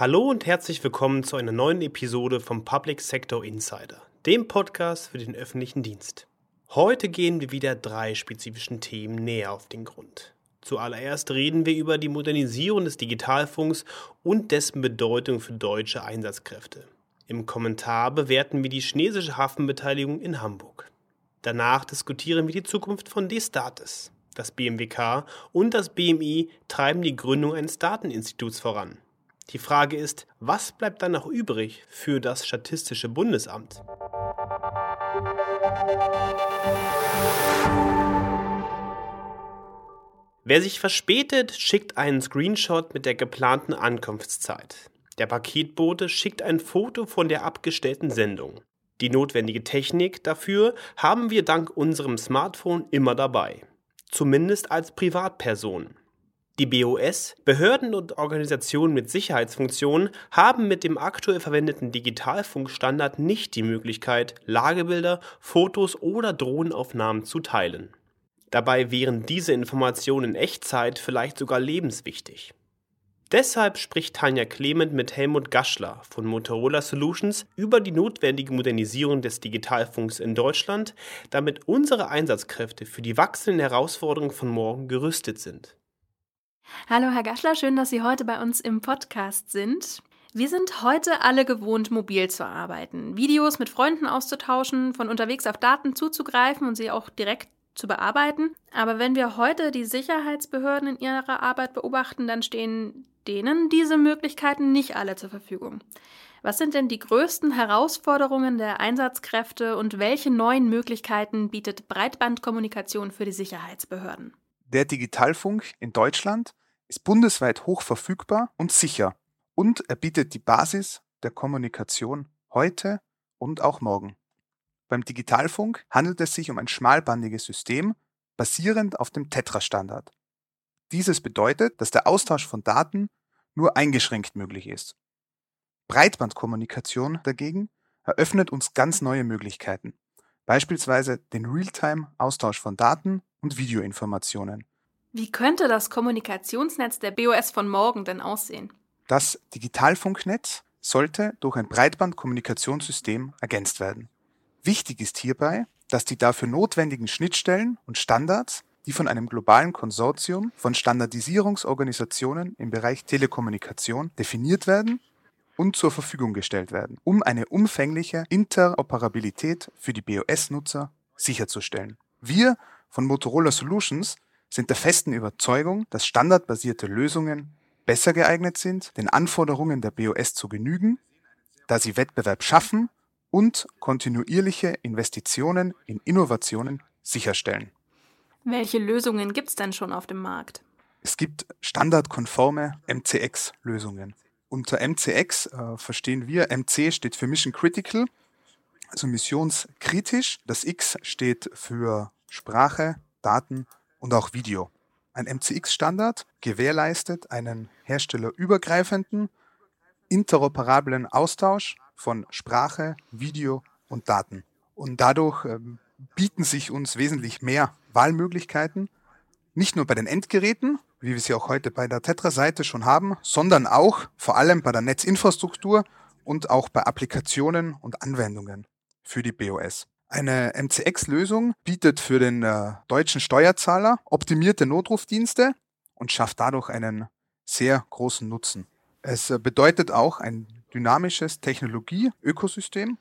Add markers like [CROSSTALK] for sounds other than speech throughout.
Hallo und herzlich willkommen zu einer neuen Episode vom Public Sector Insider, dem Podcast für den öffentlichen Dienst. Heute gehen wir wieder drei spezifischen Themen näher auf den Grund. Zuallererst reden wir über die Modernisierung des Digitalfunks und dessen Bedeutung für deutsche Einsatzkräfte. Im Kommentar bewerten wir die chinesische Hafenbeteiligung in Hamburg. Danach diskutieren wir die Zukunft von Destatis. Das BMWK und das BMI treiben die Gründung eines Dateninstituts voran. Die Frage ist, was bleibt dann noch übrig für das Statistische Bundesamt? Wer sich verspätet, schickt einen Screenshot mit der geplanten Ankunftszeit. Der Paketbote schickt ein Foto von der abgestellten Sendung. Die notwendige Technik dafür haben wir dank unserem Smartphone immer dabei. Zumindest als Privatperson. Die BOS, Behörden und Organisationen mit Sicherheitsfunktionen haben mit dem aktuell verwendeten Digitalfunkstandard nicht die Möglichkeit, Lagebilder, Fotos oder Drohnenaufnahmen zu teilen. Dabei wären diese Informationen in Echtzeit vielleicht sogar lebenswichtig. Deshalb spricht Tanja Clement mit Helmut Gaschler von Motorola Solutions über die notwendige Modernisierung des Digitalfunks in Deutschland, damit unsere Einsatzkräfte für die wachsenden Herausforderungen von morgen gerüstet sind. Hallo Herr Gaschler, schön, dass Sie heute bei uns im Podcast sind. Wir sind heute alle gewohnt, mobil zu arbeiten, Videos mit Freunden auszutauschen, von unterwegs auf Daten zuzugreifen und sie auch direkt zu bearbeiten. Aber wenn wir heute die Sicherheitsbehörden in ihrer Arbeit beobachten, dann stehen denen diese Möglichkeiten nicht alle zur Verfügung. Was sind denn die größten Herausforderungen der Einsatzkräfte und welche neuen Möglichkeiten bietet Breitbandkommunikation für die Sicherheitsbehörden? Der Digitalfunk in Deutschland ist bundesweit hoch verfügbar und sicher und er bietet die Basis der Kommunikation heute und auch morgen. Beim Digitalfunk handelt es sich um ein schmalbandiges System basierend auf dem Tetra-Standard. Dieses bedeutet, dass der Austausch von Daten nur eingeschränkt möglich ist. Breitbandkommunikation dagegen eröffnet uns ganz neue Möglichkeiten, beispielsweise den Realtime-Austausch von Daten und Videoinformationen. Wie könnte das Kommunikationsnetz der BOS von morgen denn aussehen? Das Digitalfunknetz sollte durch ein Breitbandkommunikationssystem ergänzt werden. Wichtig ist hierbei, dass die dafür notwendigen Schnittstellen und Standards, die von einem globalen Konsortium von Standardisierungsorganisationen im Bereich Telekommunikation definiert werden und zur Verfügung gestellt werden, um eine umfängliche Interoperabilität für die BOS-Nutzer sicherzustellen. Wir von Motorola Solutions sind der festen Überzeugung, dass standardbasierte Lösungen besser geeignet sind, den Anforderungen der BOS zu genügen, da sie Wettbewerb schaffen und kontinuierliche Investitionen in Innovationen sicherstellen. Welche Lösungen gibt es denn schon auf dem Markt? Es gibt standardkonforme MCX-Lösungen. Unter MCX äh, verstehen wir, MC steht für Mission Critical, also missionskritisch. Das X steht für Sprache, Daten und auch Video. Ein MCX-Standard gewährleistet einen herstellerübergreifenden, interoperablen Austausch von Sprache, Video und Daten. Und dadurch ähm, bieten sich uns wesentlich mehr Wahlmöglichkeiten, nicht nur bei den Endgeräten, wie wir sie auch heute bei der Tetra-Seite schon haben, sondern auch vor allem bei der Netzinfrastruktur und auch bei Applikationen und Anwendungen für die BOS. Eine MCX-Lösung bietet für den äh, deutschen Steuerzahler optimierte Notrufdienste und schafft dadurch einen sehr großen Nutzen. Es äh, bedeutet auch ein dynamisches Technologie-Ökosystem,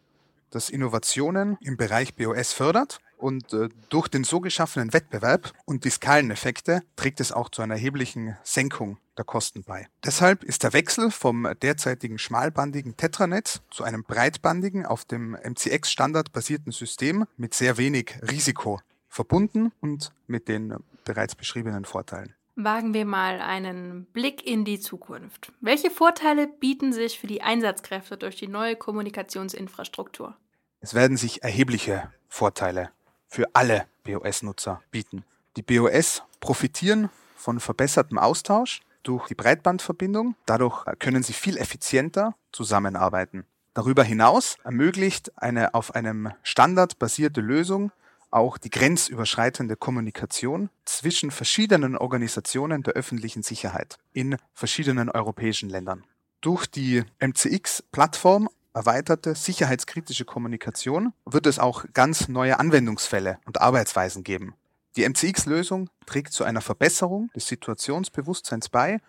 das Innovationen im Bereich BOS fördert und äh, durch den so geschaffenen Wettbewerb und die Skaleneffekte trägt es auch zu einer erheblichen Senkung der Kosten bei. Deshalb ist der Wechsel vom derzeitigen schmalbandigen Tetranet zu einem breitbandigen, auf dem MCX-Standard basierten System mit sehr wenig Risiko verbunden und mit den bereits beschriebenen Vorteilen. Wagen wir mal einen Blick in die Zukunft. Welche Vorteile bieten sich für die Einsatzkräfte durch die neue Kommunikationsinfrastruktur? Es werden sich erhebliche Vorteile für alle BOS-Nutzer bieten. Die BOS profitieren von verbessertem Austausch durch die Breitbandverbindung. Dadurch können sie viel effizienter zusammenarbeiten. Darüber hinaus ermöglicht eine auf einem Standard basierte Lösung auch die grenzüberschreitende Kommunikation zwischen verschiedenen Organisationen der öffentlichen Sicherheit in verschiedenen europäischen Ländern. Durch die MCX-Plattform erweiterte sicherheitskritische Kommunikation wird es auch ganz neue Anwendungsfälle und Arbeitsweisen geben. Die MCX-Lösung trägt zu einer Verbesserung des Situationsbewusstseins bei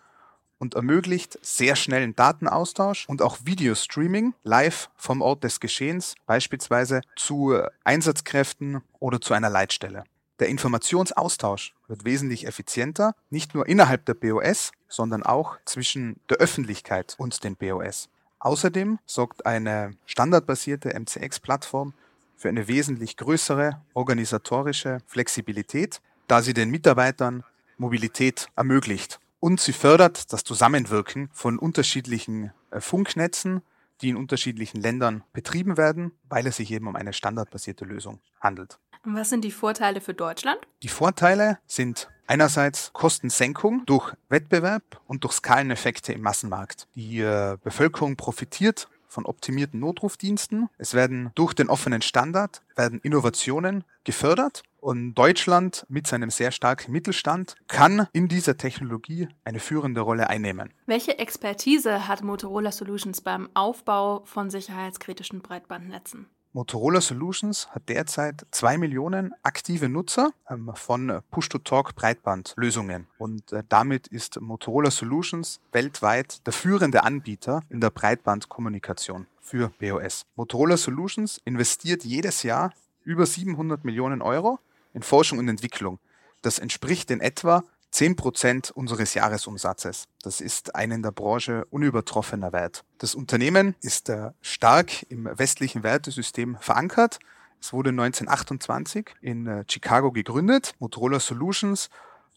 und ermöglicht sehr schnellen Datenaustausch und auch Videostreaming live vom Ort des Geschehens, beispielsweise zu Einsatzkräften oder zu einer Leitstelle. Der Informationsaustausch wird wesentlich effizienter, nicht nur innerhalb der BOS, sondern auch zwischen der Öffentlichkeit und den BOS. Außerdem sorgt eine standardbasierte MCX-Plattform für eine wesentlich größere organisatorische Flexibilität, da sie den Mitarbeitern Mobilität ermöglicht. Und sie fördert das Zusammenwirken von unterschiedlichen äh, Funknetzen, die in unterschiedlichen Ländern betrieben werden, weil es sich eben um eine standardbasierte Lösung handelt. Und was sind die Vorteile für Deutschland? Die Vorteile sind einerseits Kostensenkung durch Wettbewerb und durch Skaleneffekte im Massenmarkt. Die äh, Bevölkerung profitiert von optimierten Notrufdiensten. Es werden durch den offenen Standard werden Innovationen gefördert und Deutschland mit seinem sehr starken Mittelstand kann in dieser Technologie eine führende Rolle einnehmen. Welche Expertise hat Motorola Solutions beim Aufbau von sicherheitskritischen Breitbandnetzen? Motorola Solutions hat derzeit zwei Millionen aktive Nutzer ähm, von Push-to-Talk-Breitbandlösungen. Und äh, damit ist Motorola Solutions weltweit der führende Anbieter in der Breitbandkommunikation für BOS. Motorola Solutions investiert jedes Jahr über 700 Millionen Euro in Forschung und Entwicklung. Das entspricht in etwa 10 Prozent unseres Jahresumsatzes. Das ist ein in der Branche unübertroffener Wert. Das Unternehmen ist äh, stark im westlichen Wertesystem verankert. Es wurde 1928 in äh, Chicago gegründet. Motorola Solutions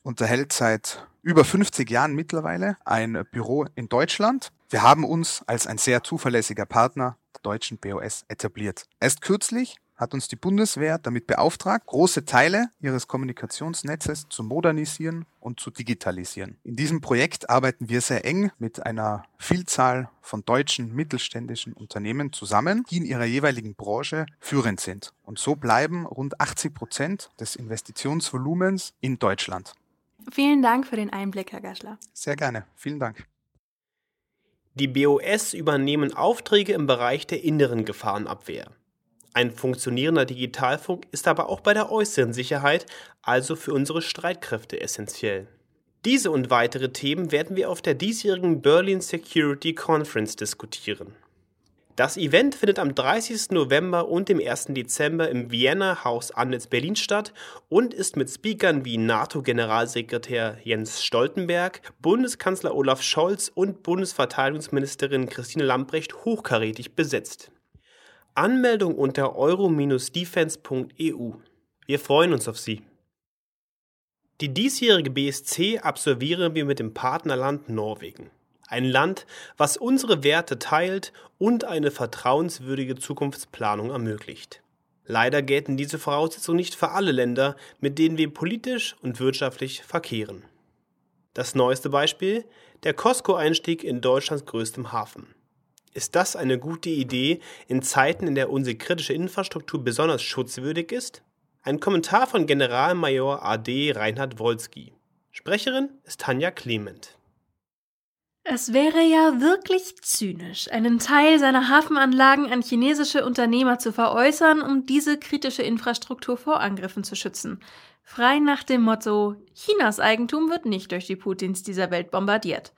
unterhält seit über 50 Jahren mittlerweile ein Büro in Deutschland. Wir haben uns als ein sehr zuverlässiger Partner der deutschen BOS etabliert. Erst kürzlich hat uns die Bundeswehr damit beauftragt, große Teile ihres Kommunikationsnetzes zu modernisieren und zu digitalisieren. In diesem Projekt arbeiten wir sehr eng mit einer Vielzahl von deutschen mittelständischen Unternehmen zusammen, die in ihrer jeweiligen Branche führend sind. Und so bleiben rund 80 Prozent des Investitionsvolumens in Deutschland. Vielen Dank für den Einblick, Herr Gaschler. Sehr gerne. Vielen Dank. Die BOS übernehmen Aufträge im Bereich der inneren Gefahrenabwehr. Ein funktionierender Digitalfunk ist aber auch bei der äußeren Sicherheit, also für unsere Streitkräfte, essentiell. Diese und weitere Themen werden wir auf der diesjährigen Berlin Security Conference diskutieren. Das Event findet am 30. November und dem 1. Dezember im Vienna Haus Annitz Berlin statt und ist mit Speakern wie NATO-Generalsekretär Jens Stoltenberg, Bundeskanzler Olaf Scholz und Bundesverteidigungsministerin Christine Lambrecht hochkarätig besetzt. Anmeldung unter euro-defense.eu. Wir freuen uns auf Sie. Die diesjährige BSC absolvieren wir mit dem Partnerland Norwegen. Ein Land, was unsere Werte teilt und eine vertrauenswürdige Zukunftsplanung ermöglicht. Leider gelten diese Voraussetzungen nicht für alle Länder, mit denen wir politisch und wirtschaftlich verkehren. Das neueste Beispiel, der Costco-Einstieg in Deutschlands größtem Hafen. Ist das eine gute Idee in Zeiten, in der unsere kritische Infrastruktur besonders schutzwürdig ist? Ein Kommentar von Generalmajor AD Reinhard Wolski. Sprecherin ist Tanja Clement. Es wäre ja wirklich zynisch, einen Teil seiner Hafenanlagen an chinesische Unternehmer zu veräußern, um diese kritische Infrastruktur vor Angriffen zu schützen. Frei nach dem Motto, Chinas Eigentum wird nicht durch die Putins dieser Welt bombardiert.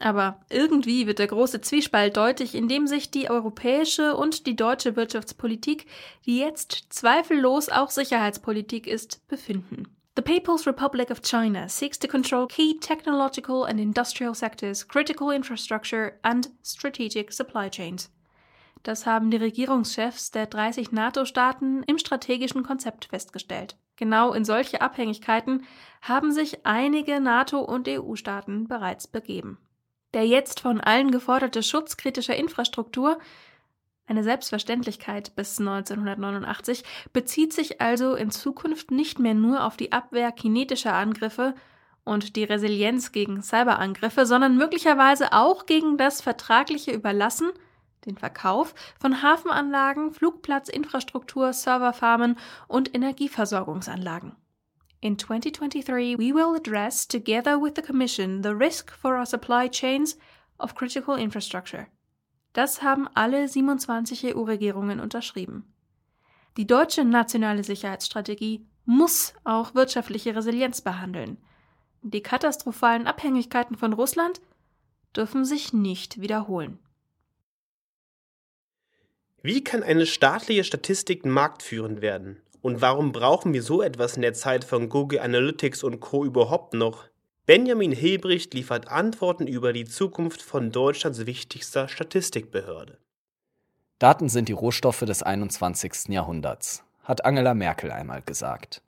Aber irgendwie wird der große Zwiespalt deutlich, indem sich die europäische und die deutsche Wirtschaftspolitik, die jetzt zweifellos auch Sicherheitspolitik ist, befinden. The People's Republic of China seeks to control key technological and industrial sectors, critical infrastructure and strategic supply chains. Das haben die Regierungschefs der 30 NATO-Staaten im strategischen Konzept festgestellt. Genau in solche Abhängigkeiten haben sich einige NATO- und EU-Staaten bereits begeben. Der jetzt von allen geforderte Schutz kritischer Infrastruktur, eine Selbstverständlichkeit bis 1989, bezieht sich also in Zukunft nicht mehr nur auf die Abwehr kinetischer Angriffe und die Resilienz gegen Cyberangriffe, sondern möglicherweise auch gegen das vertragliche Überlassen, den Verkauf von Hafenanlagen, Flugplatzinfrastruktur, Serverfarmen und Energieversorgungsanlagen. In 2023, we will address, together with the Commission, the risk for our supply chains of Critical Infrastructure. Das haben alle 27 EU-Regierungen unterschrieben. Die deutsche nationale Sicherheitsstrategie muss auch wirtschaftliche Resilienz behandeln. Die katastrophalen Abhängigkeiten von Russland dürfen sich nicht wiederholen. Wie kann eine staatliche Statistik marktführend werden? Und warum brauchen wir so etwas in der Zeit von Google Analytics und Co. überhaupt noch? Benjamin Hilbricht liefert Antworten über die Zukunft von Deutschlands wichtigster Statistikbehörde. Daten sind die Rohstoffe des 21. Jahrhunderts, hat Angela Merkel einmal gesagt.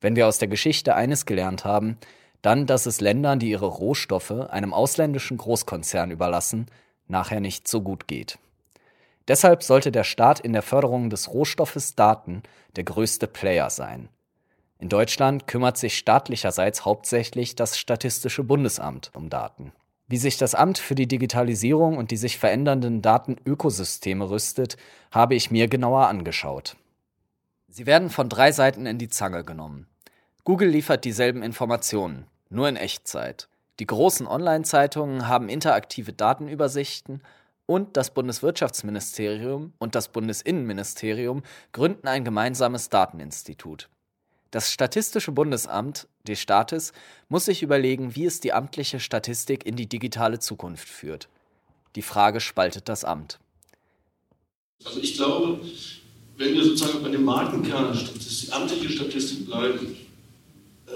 Wenn wir aus der Geschichte eines gelernt haben, dann, dass es Ländern, die ihre Rohstoffe einem ausländischen Großkonzern überlassen, nachher nicht so gut geht. Deshalb sollte der Staat in der Förderung des Rohstoffes Daten der größte Player sein. In Deutschland kümmert sich staatlicherseits hauptsächlich das Statistische Bundesamt um Daten. Wie sich das Amt für die Digitalisierung und die sich verändernden Datenökosysteme rüstet, habe ich mir genauer angeschaut. Sie werden von drei Seiten in die Zange genommen. Google liefert dieselben Informationen, nur in Echtzeit. Die großen Online-Zeitungen haben interaktive Datenübersichten und das Bundeswirtschaftsministerium und das Bundesinnenministerium gründen ein gemeinsames Dateninstitut. Das Statistische Bundesamt des Staates muss sich überlegen, wie es die amtliche Statistik in die digitale Zukunft führt. Die Frage spaltet das Amt. Also ich glaube, wenn wir sozusagen bei dem Markenkern Statistik, amtliche Statistik bleiben,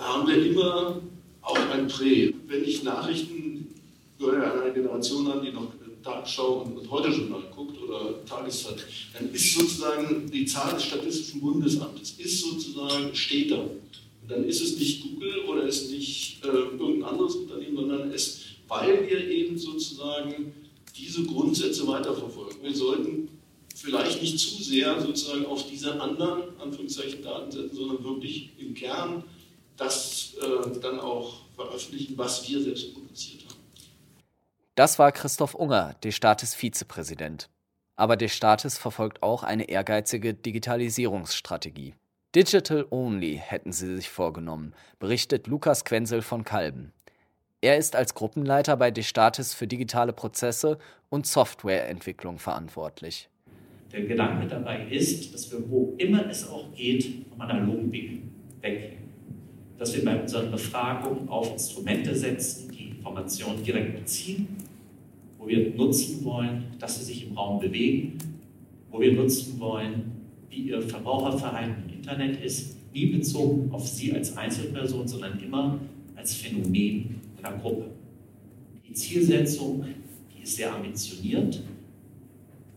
haben wir immer auch ein Prä. Wenn ich Nachrichten gehöre an eine Generation an, die noch Tagesschau und, und Heute-Journal guckt oder Tageszeit, dann ist sozusagen die Zahl des Statistischen Bundesamtes ist sozusagen, steht da. Und dann ist es nicht Google oder ist nicht äh, irgendein anderes Unternehmen, sondern es, weil wir eben sozusagen diese Grundsätze weiterverfolgen. Wir sollten vielleicht nicht zu sehr sozusagen auf diese anderen, Anführungszeichen, Daten setzen, sondern wirklich im Kern das äh, dann auch veröffentlichen, was wir selbst produziert haben. Das war Christoph Unger, des Staates Vizepräsident. Aber des Staates verfolgt auch eine ehrgeizige Digitalisierungsstrategie. Digital Only hätten sie sich vorgenommen, berichtet Lukas Quenzel von Kalben. Er ist als Gruppenleiter bei Destatis für digitale Prozesse und Softwareentwicklung verantwortlich. Der Gedanke dabei ist, dass wir, wo immer es auch geht, vom analogen Weg weggehen. Dass wir bei unseren Befragungen auf Instrumente setzen, die Informationen direkt beziehen, wo wir nutzen wollen, dass sie sich im Raum bewegen, wo wir nutzen wollen, wie ihr Verbraucherverhalten im Internet ist, nie bezogen auf Sie als Einzelperson, sondern immer als Phänomen einer Gruppe. Die Zielsetzung, die ist sehr ambitioniert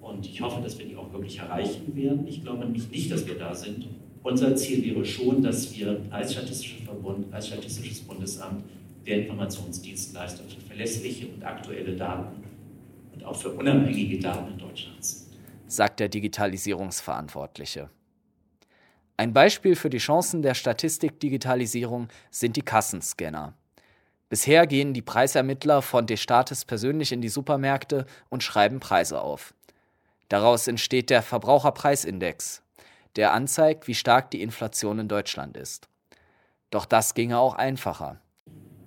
und ich hoffe, dass wir die auch wirklich erreichen werden. Ich glaube nämlich nicht, dass wir da sind. Unser Ziel wäre schon, dass wir als Statistischer Verbund, als Statistisches Bundesamt der Informationsdienstleister für verlässliche und aktuelle Daten und auch für unabhängige Daten in Deutschland sind. Sagt der Digitalisierungsverantwortliche. Ein Beispiel für die Chancen der Statistikdigitalisierung sind die Kassenscanner. Bisher gehen die Preisermittler von Destatis persönlich in die Supermärkte und schreiben Preise auf. Daraus entsteht der Verbraucherpreisindex, der anzeigt, wie stark die Inflation in Deutschland ist. Doch das ginge auch einfacher.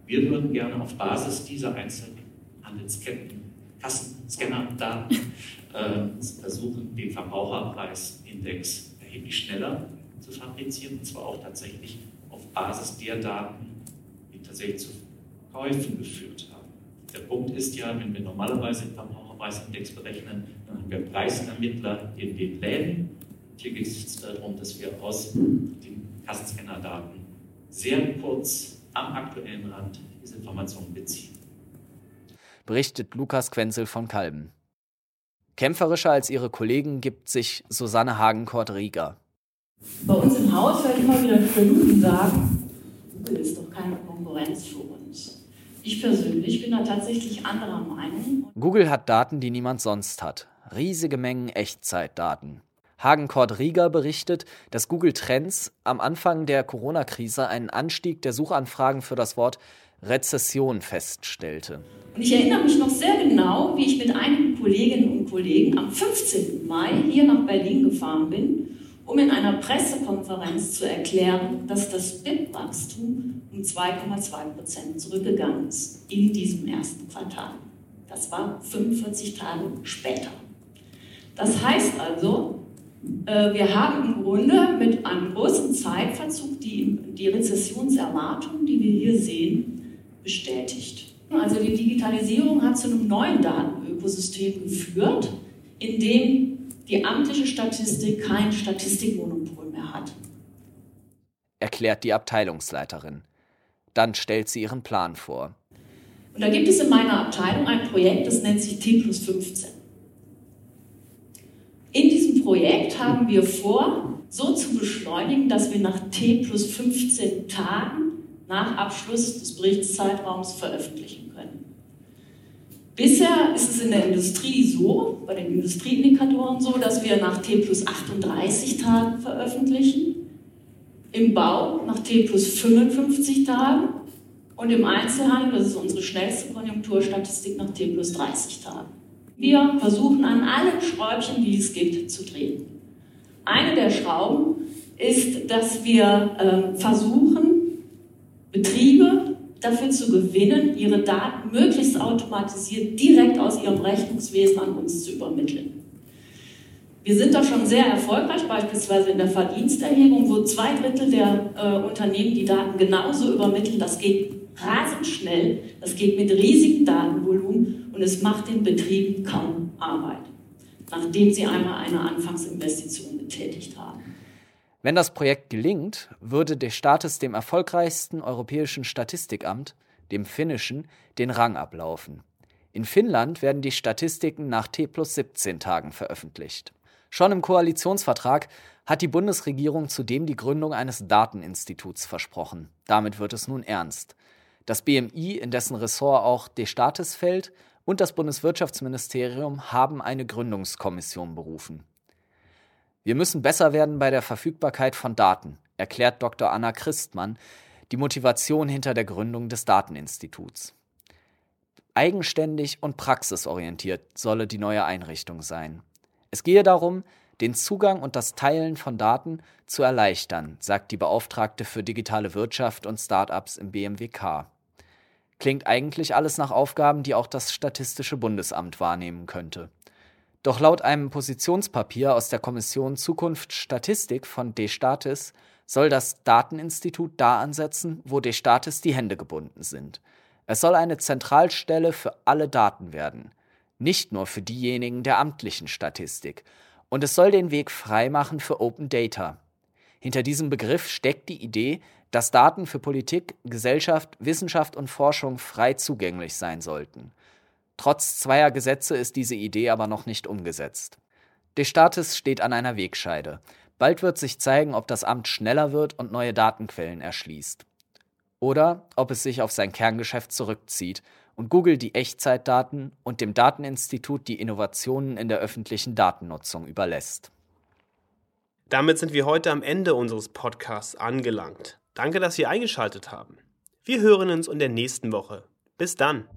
Wir würden gerne auf Basis dieser einzelnen Handelsketten, Kassenscanner-Daten [LAUGHS] äh, versuchen, den Verbraucherpreisindex erheblich schneller zu fabrizieren, und zwar auch tatsächlich auf Basis der Daten, die tatsächlich zu Käufen geführt haben. Der Punkt ist ja, wenn wir normalerweise den Verbraucherpreisindex berechnen, dann haben wir Preisermittler in den Läden. Hier geht es darum, dass wir aus den Kassenscanner-Daten sehr kurz am aktuellen Rand diese Informationen beziehen. Berichtet Lukas Quenzel von Kalben. Kämpferischer als ihre Kollegen gibt sich Susanne Hagenkort-Rieger. Bei uns im Haus höre ich immer wieder Stimmen sagen, Google ist doch keine Konkurrenz für uns. Ich persönlich bin da tatsächlich anderer Meinung. Google hat Daten, die niemand sonst hat. Riesige Mengen Echtzeitdaten. Hagenkort Rieger berichtet, dass Google Trends am Anfang der Corona-Krise einen Anstieg der Suchanfragen für das Wort Rezession feststellte. Und ich erinnere mich noch sehr genau, wie ich mit einigen Kolleginnen und Kollegen am 15. Mai hier nach Berlin gefahren bin, um in einer Pressekonferenz zu erklären, dass das BIP-Wachstum um 2,2 Prozent zurückgegangen ist in diesem ersten Quartal. Das war 45 Tage später. Das heißt also, wir haben im Grunde mit einem großen Zeitverzug die, die Rezessionserwartung, die wir hier sehen, bestätigt. Also die Digitalisierung hat zu einem neuen Datenökosystem geführt, in dem die amtliche Statistik kein Statistikmonopol mehr hat. Erklärt die Abteilungsleiterin. Dann stellt sie ihren Plan vor. Und da gibt es in meiner Abteilung ein Projekt, das nennt sich T plus 15. In diesem Projekt haben wir vor, so zu beschleunigen, dass wir nach T plus 15 Tagen nach Abschluss des Berichtszeitraums veröffentlichen können. Bisher ist es in der Industrie so, bei den Industrieindikatoren so, dass wir nach T plus 38 Tagen veröffentlichen, im Bau nach T plus 55 Tagen und im Einzelhandel, das ist unsere schnellste Konjunkturstatistik, nach T plus 30 Tagen. Wir versuchen an allen Schräubchen, die es gibt, zu drehen. Eine der Schrauben ist, dass wir äh, versuchen, Betriebe dafür zu gewinnen, ihre Daten möglichst automatisiert direkt aus ihrem Rechnungswesen an uns zu übermitteln. Wir sind da schon sehr erfolgreich, beispielsweise in der Verdiensterhebung, wo zwei Drittel der äh, Unternehmen die Daten genauso übermitteln. Das geht rasend schnell, das geht mit riesigen Datenvolumen und es macht den Betrieben kaum Arbeit, nachdem sie einmal eine Anfangsinvestition getätigt haben. Wenn das Projekt gelingt, würde der Staates dem erfolgreichsten europäischen Statistikamt, dem finnischen, den Rang ablaufen. In Finnland werden die Statistiken nach T plus 17 Tagen veröffentlicht. Schon im Koalitionsvertrag hat die Bundesregierung zudem die Gründung eines Dateninstituts versprochen. Damit wird es nun ernst. Das BMI, in dessen Ressort auch De Statis fällt, und das Bundeswirtschaftsministerium haben eine Gründungskommission berufen. Wir müssen besser werden bei der Verfügbarkeit von Daten, erklärt Dr. Anna Christmann die Motivation hinter der Gründung des Dateninstituts. Eigenständig und praxisorientiert solle die neue Einrichtung sein. Es gehe darum, den Zugang und das Teilen von Daten zu erleichtern, sagt die Beauftragte für digitale Wirtschaft und Start-ups im BMWK. Klingt eigentlich alles nach Aufgaben, die auch das Statistische Bundesamt wahrnehmen könnte. Doch laut einem Positionspapier aus der Kommission Zukunft Statistik von D-Statis soll das Dateninstitut da ansetzen, wo D-Statis die Hände gebunden sind. Es soll eine Zentralstelle für alle Daten werden, nicht nur für diejenigen der amtlichen Statistik. Und es soll den Weg freimachen für Open Data. Hinter diesem Begriff steckt die Idee, dass Daten für Politik, Gesellschaft, Wissenschaft und Forschung frei zugänglich sein sollten. Trotz zweier Gesetze ist diese Idee aber noch nicht umgesetzt. Destatis steht an einer Wegscheide. Bald wird sich zeigen, ob das Amt schneller wird und neue Datenquellen erschließt. Oder ob es sich auf sein Kerngeschäft zurückzieht und Google die Echtzeitdaten und dem Dateninstitut die Innovationen in der öffentlichen Datennutzung überlässt. Damit sind wir heute am Ende unseres Podcasts angelangt. Danke, dass Sie eingeschaltet haben. Wir hören uns in der nächsten Woche. Bis dann.